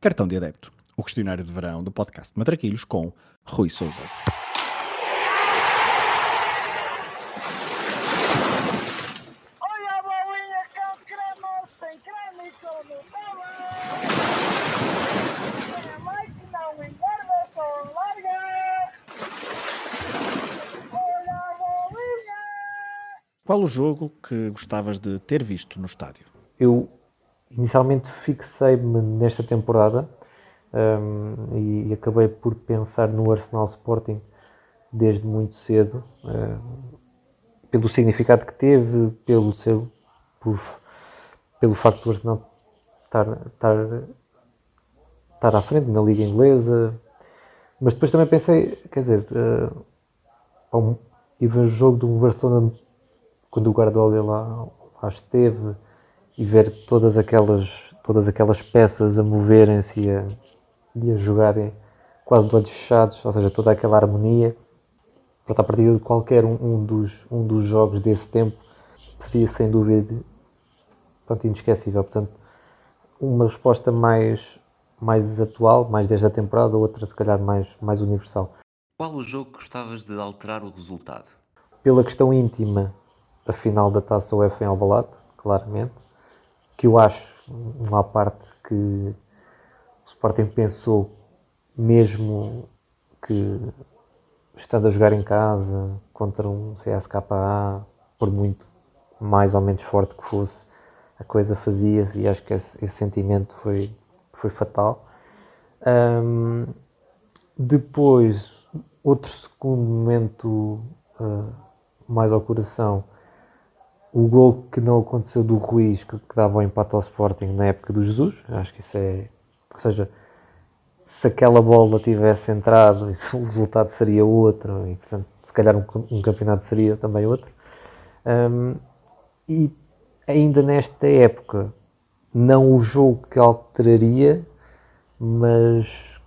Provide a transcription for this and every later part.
Cartão de Adepto, o questionário de verão do podcast Matraquilhos com Rui Souza. Olha a bolinha com creme, sem creme e com Nutella. Minha mãe que não engorda, só larga. Olha a bolinha. Qual o jogo que gostavas de ter visto no estádio? eu inicialmente fixei-me nesta temporada hum, e, e acabei por pensar no Arsenal Sporting desde muito cedo, hum, pelo significado que teve, pelo seu, por, pelo facto do Arsenal estar, estar, estar à frente na Liga Inglesa, mas depois também pensei, quer dizer, uh, ao- e ver o jogo do Barcelona quando o Guardiola lá, lá esteve e ver todas aquelas, todas aquelas peças a moverem-se e a, e a jogarem quase de olhos fechados, ou seja, toda aquela harmonia. Pronto, a partir de qualquer um, um dos, um dos jogos desse tempo seria sem dúvida pronto, inesquecível. Portanto, uma resposta mais, mais atual, mais desta temporada, outra se calhar mais, mais universal. Qual o jogo que gostavas de alterar o resultado? pela questão íntima, a final da Taça UEFA em Alvalade, claramente, que eu acho, uma parte que o Sporting pensou, mesmo que estando a jogar em casa contra um CSKA, por muito mais ou menos forte que fosse, a coisa fazia-se e acho que esse, esse sentimento foi, foi fatal. Ahm, depois, outro segundo momento ah, mais ao coração, o gol que não aconteceu do Ruiz, que, que dava o empate ao Sporting na época do Jesus, acho que isso é, ou seja, se aquela bola tivesse entrado, isso, o resultado seria outro, e portanto, se calhar um, um campeonato seria também outro. Ahm, e ainda nesta época, não o jogo que alteraria, mas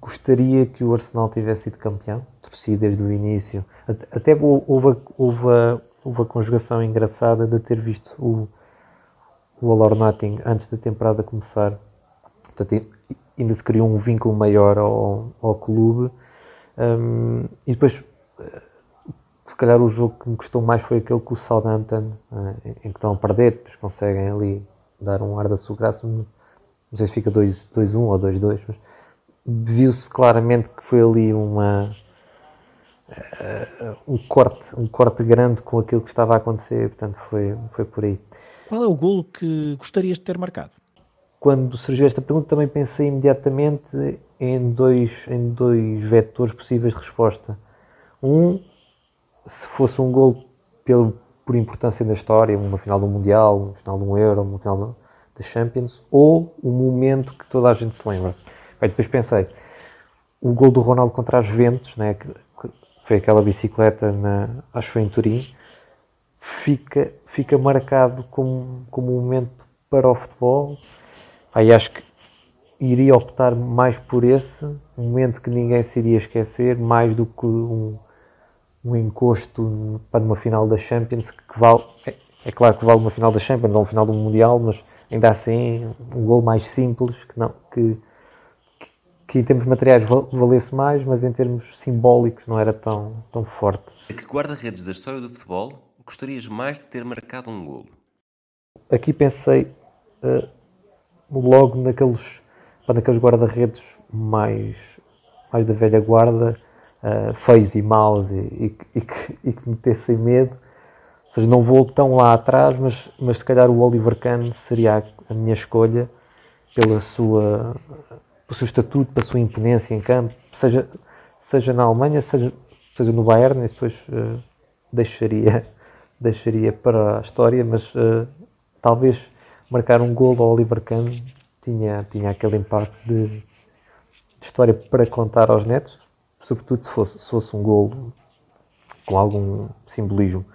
gostaria que o Arsenal tivesse sido campeão, torci desde o início. At- Até hou- houve, houve, a, houve a conjugação engraçada de ter visto o, o All or Nothing antes da temporada começar. Portanto, ainda se criou um vínculo maior ao, ao clube. Hum, e depois, eh, se calhar, o jogo que me gostou mais foi aquele com o Southampton, eh, em em que estão a perder, depois conseguem ali dar um ar da sua graça. Não sei se fica 2-1 ou 2-2, mas viu-se claramente que foi ali uma um corte, um corte grande com aquilo que estava a acontecer, portanto foi, foi por aí. Qual é o golo que gostarias de ter marcado? Quando surgiu esta pergunta também pensei imediatamente em dois, em dois vetores possíveis de resposta. Um, se fosse um gol pelo, por importância na história, uma final do Mundial, uma final de um Euro, uma final da Champions, ou um momento que toda a gente se lembra. Bem, depois pensei, o gol do Ronaldo contra as Juventus, né, foi aquela bicicleta, na, acho que foi em Turim, fica, fica marcado como, como um momento para o futebol. Aí acho que iria optar mais por esse, um momento que ninguém se iria esquecer, mais do que um, um encosto para uma final da Champions, que vale, é, é claro que vale uma final da Champions ou uma final do Mundial, mas ainda assim um gol mais simples, que não, que, que em termos materiais val- valesse mais, mas em termos simbólicos não era tão, tão forte. A que guarda-redes da história do futebol gostarias mais de ter marcado um golo? aqui pensei eh, logo naqueles, naqueles guarda-redes mais, mais da velha guarda, eh, feios e maus e, e, que- e que, e que metessem medo. Ou seja, não vou tão lá atrás, mas, mas se calhar o Oliver Kahn seria a minha escolha pela sua, pelo seu estatuto, pela sua imponência em campo, seja, seja na Alemanha, seja, seja no Bayern, isso depois eh, deixaria, deixaria para a história, mas eh, talvez marcar um gol ao Oliver Kahn tinha, tinha aquele impacto de, de história para contar aos netos, sobretudo se fosse, se fosse um gol com algum simbolismo.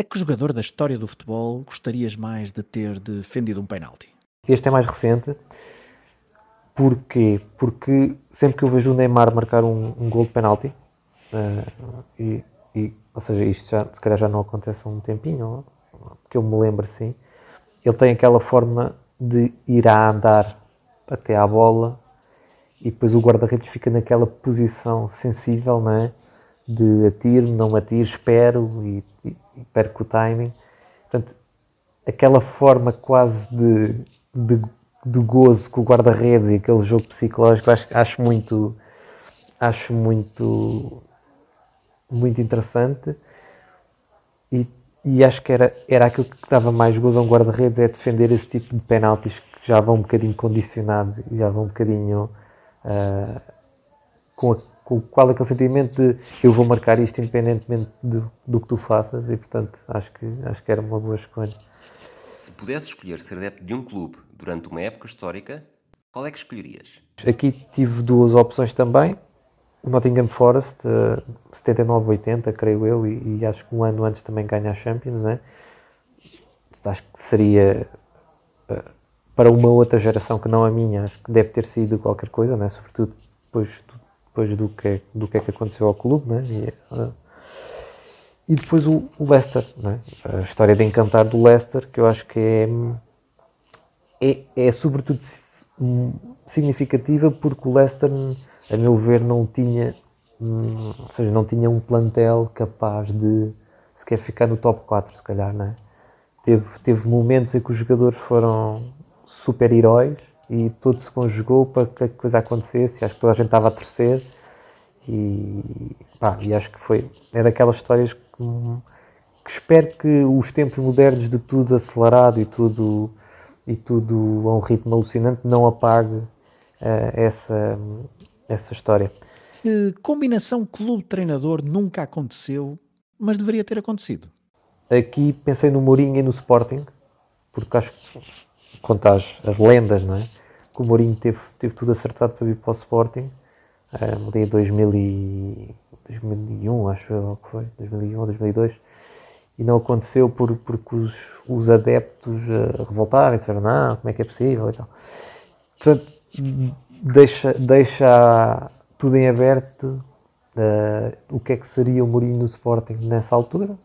A que jogador da história do futebol gostarias mais de ter defendido um penalti? Este é mais recente. Porquê? Porque sempre que eu vejo o Neymar marcar um, um gol de penalti, eh, e, e, ou seja, isto já, se calhar já não acontece há um tempinho, que eu me lembro assim, ele tem aquela forma de ir a andar até à bola e depois o guarda-redes fica naquela posição sensível, não é? De atiro, não atiro, espero e, e, e perco o timing. Portanto, aquela forma quase de, de, de gozo com o guarda-redes e aquele jogo psicológico, acho, acho muito, acho muito, muito interessante. E, e acho que era, era aquilo que dava mais gozo a um guarda-redes, é defender esse tipo de penaltis que já vão um bocadinho condicionados e já vão um bocadinho uh, com, a, com qual é aquele sentimento de eu vou marcar isto independentemente do, do que tu faças e portanto acho que, acho que era uma boa escolha. Se pudesse escolher ser adepto de um clube durante uma época histórica, qual é que escolherias? Aqui tive duas opções também. Nottingham Forest, uh, 79-80, creio eu, e, e, acho que um ano antes também ganha a Champions, né? Acho que seria uh, para uma outra geração que não a minha, acho que deve ter sido qualquer coisa, né? sobretudo depois, depois do, que, do que é que aconteceu ao clube. Né? E, uh, e depois o, o Leicester, né? a história de encantar do Leicester, que eu acho que é, é, é sobretudo significativa porque o Leicester, a meu ver, não tinha, hum, ou seja, não tinha um plantel capaz de sequer ficar no top 4, se calhar, não é? Teve, teve momentos em que os jogadores foram super-heróis e tudo se conjugou para que a coisa acontecesse. Acho que toda a gente estava a torcer e, pá, e acho que foi. É daquelas histórias que, que, espero que os tempos modernos de tudo acelerado e tudo, e tudo a um ritmo alucinante não apague uh, essa, essa história. combinação clube-treinador nunca aconteceu, mas deveria ter acontecido. Aqui pensei no Mourinho e no Sporting, porque acho que conta as, as lendas, não é? Que o Mourinho teve, teve tudo acertado para vir para o Sporting, um, ali em 2001, acho eu que foi, 2001 ou 2002, e não aconteceu por, porque os, os adeptos uh, revoltarem-se, não, como é que é possível e tal. Portanto, deixa, deixa tudo em aberto uh, o que é que seria o Mourinho no Sporting nessa altura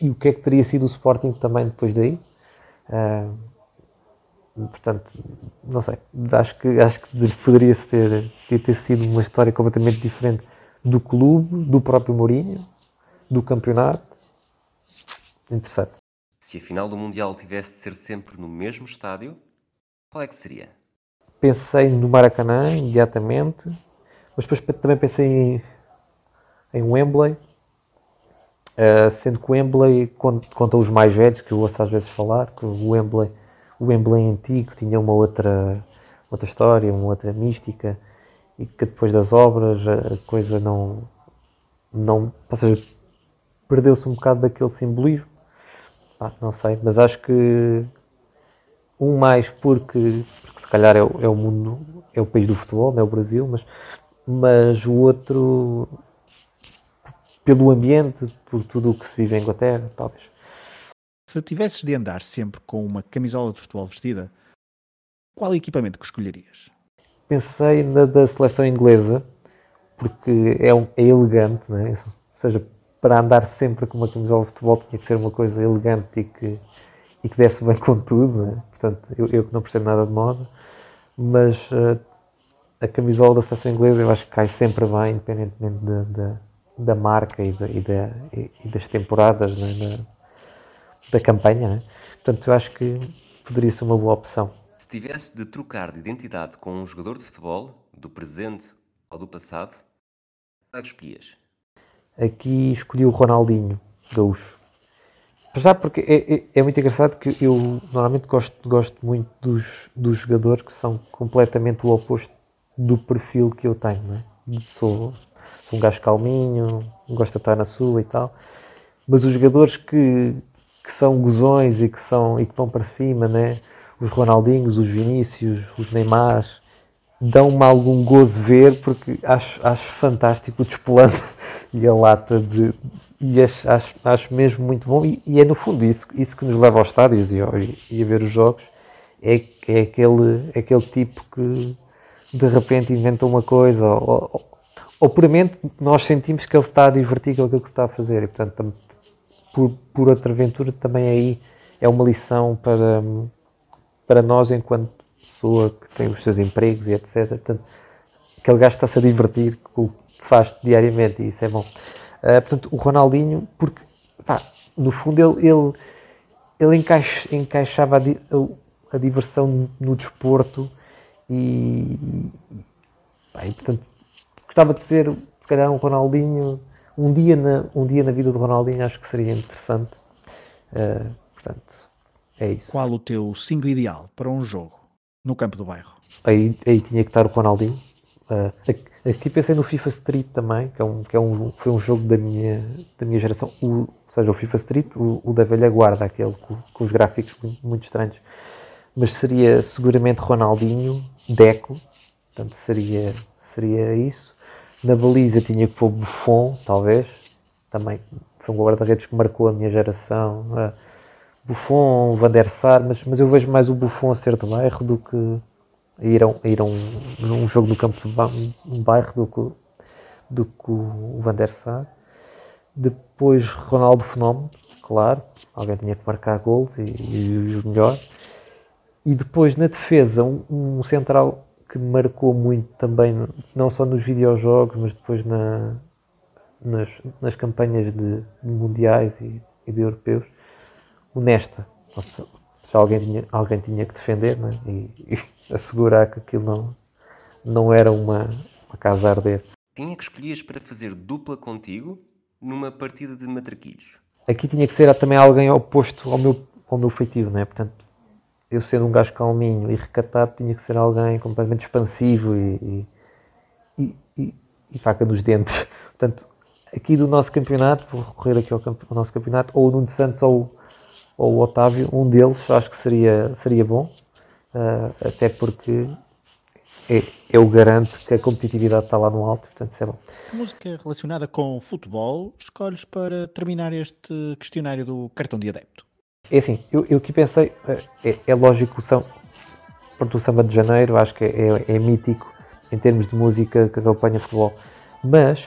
e o que é que teria sido o Sporting também depois daí. Uh, Portanto, não sei. Acho que, acho que poderia ter, ter sido uma história completamente diferente do clube, do próprio Mourinho, do campeonato. Interessante. Se a final do Mundial tivesse de ser sempre no mesmo estádio, qual é que seria? Pensei no Maracanã imediatamente, mas depois também pensei em, em Wembley, uh, sendo que o Wembley conta, os mais velhos, que eu ouço às vezes falar, que o Wembley o Wembley antigo tinha uma outra, outra história, uma outra mística, e que depois das obras a coisa não. não ou seja, perdeu-se um bocado daquele simbolismo. Não sei, mas acho que um mais porque, porque se calhar é o, é o mundo, é o país do futebol, não é o Brasil, mas, mas o outro pelo ambiente, por tudo o que se vive em Inglaterra, talvez. Se tivesses de andar sempre com uma camisola de futebol vestida, qual equipamento que escolherias? Pensei na da seleção inglesa, porque é, um, é elegante, é? ou seja, para andar sempre com uma camisola de futebol tinha que ser uma coisa elegante e que, e que desse bem com tudo, é? portanto, eu, eu, que não percebo nada de moda, mas uh, a camisola da seleção inglesa eu acho que cai sempre bem, independentemente de, de, da marca e, de, e, e das temporadas, é? da campanha. Né? Portanto, eu acho que poderia ser uma boa opção. Se tivesse de trocar de identidade com um jogador de futebol, do presente ou do passado, qual é escolhias? Aqui escolhi o Ronaldinho, gaúcho. Já porque é, é, é, muito engraçado que eu normalmente gosto, gosto muito dos, dos jogadores que são completamente o oposto do perfil que eu tenho. Né? Sou, sou um gajo calminho, gosto de estar na sua e tal. Mas os jogadores que, que são gozões e que, são, e que vão para cima, né? Os Ronaldinhos, os Vinícius, os Neymar, dão-me algum gozo ver porque acho, acho fantástico o despolante e a lata de. E acho, acho, acho mesmo muito bom. E, e, é no fundo isso, isso que nos leva aos estádios e, e, e a ver os jogos. É, é, aquele, é aquele tipo que de repente inventa uma coisa ou, ou, ou puramente nós sentimos que ele está a divertir com aquilo que está a fazer e portanto por, por outra aventura também aí é uma lição para, para nós enquanto pessoa que tem os seus empregos e etc. Portanto, aquele gajo está-se a divertir com o que faz diariamente e isso é bom. Uh, portanto, o Ronaldinho, porque pá, no fundo ele, ele, ele encaixa, encaixava a, a, a, diversão no desporto e, pá, e, portanto gostava de ser se calhar um Ronaldinho um dia na, um dia na vida do Ronaldinho acho que seria interessante. Uh, portanto, é isso. Qual o teu 5 ideal para um jogo no campo do bairro? Aí, aí tinha que estar o Ronaldinho. Uh, aqui pensei no FIFA Street também, que, é um, que é um, foi um jogo da minha, da minha geração. O, ou seja, o FIFA Street, o, o da velha guarda, aquele com, com os gráficos muito, muito, estranhos. Mas seria seguramente Ronaldinho, Deco, portanto seria, seria isso. Na baliza tinha que pôr Buffon, talvez. Também foi um guarda-redes que marcou a minha geração. Uh, Buffon, Van der Sar, mas, mas eu vejo mais o Buffon a ser do bairro do que a ir a, a, ir a um, num jogo no campo do bairro do que, do que o Van der Sar. Depois Ronaldo Fenómeno, claro, alguém tinha que marcar gols e, e os melhores. E depois na defesa, um, um central que marcou muito também, não só nos videojogos, mas depois na, nas, nas campanhas de, de mundiais e, e, de europeus, o Nesta. Se, se alguém, tinha, alguém tinha que defender né? e, e, assegurar que aquilo não, não era uma, uma casa a arder. Quem é que escolhias para fazer dupla contigo numa partida de matraquilhos? Aqui tinha que ser também alguém oposto ao meu, ao meu feitiço, né? portanto eu sendo um gajo calminho e recatado, tinha que ser alguém completamente expansivo e, e, e, e faca nos dentes. Portanto, aqui do nosso campeonato, vou recorrer aqui ao, ao, nosso campeonato, ou o Nuno Santos ou, ou o Otávio, um deles acho que seria, seria bom, uh, até porque é, é o garante que a competitividade está lá no alto, portanto isso é bom. Que música relacionada com futebol escolhes para terminar este questionário do cartão de adepto? É assim, eu, eu que pensei, é, é, é lógico, são, pronto, o samba de janeiro acho que é, é, é mítico em termos de música que acompanha futebol, mas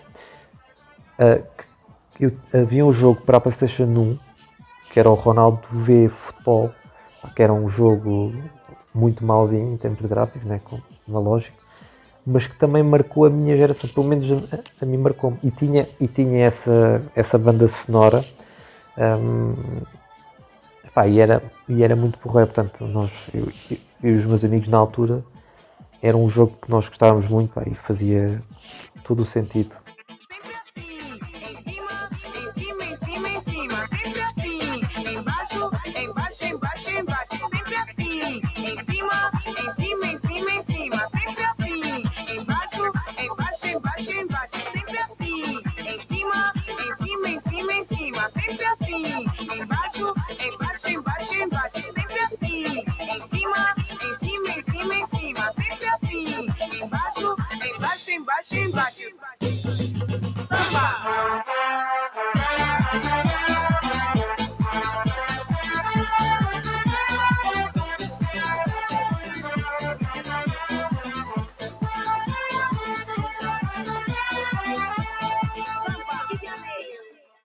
uh, eu, havia um jogo para a Playstation 1 que era o Ronaldo V Futebol, que era um jogo muito mauzinho em termos gráficos, né, com uma lógica, mas que também marcou a minha geração, pelo menos a, a mim marcou-me, e tinha, e tinha essa, essa banda sonora um, Pá, e, era, e era muito porreiro, portanto, nós, eu, e os meus amigos na altura, era um jogo que nós gostávamos muito e fazia todo o sentido.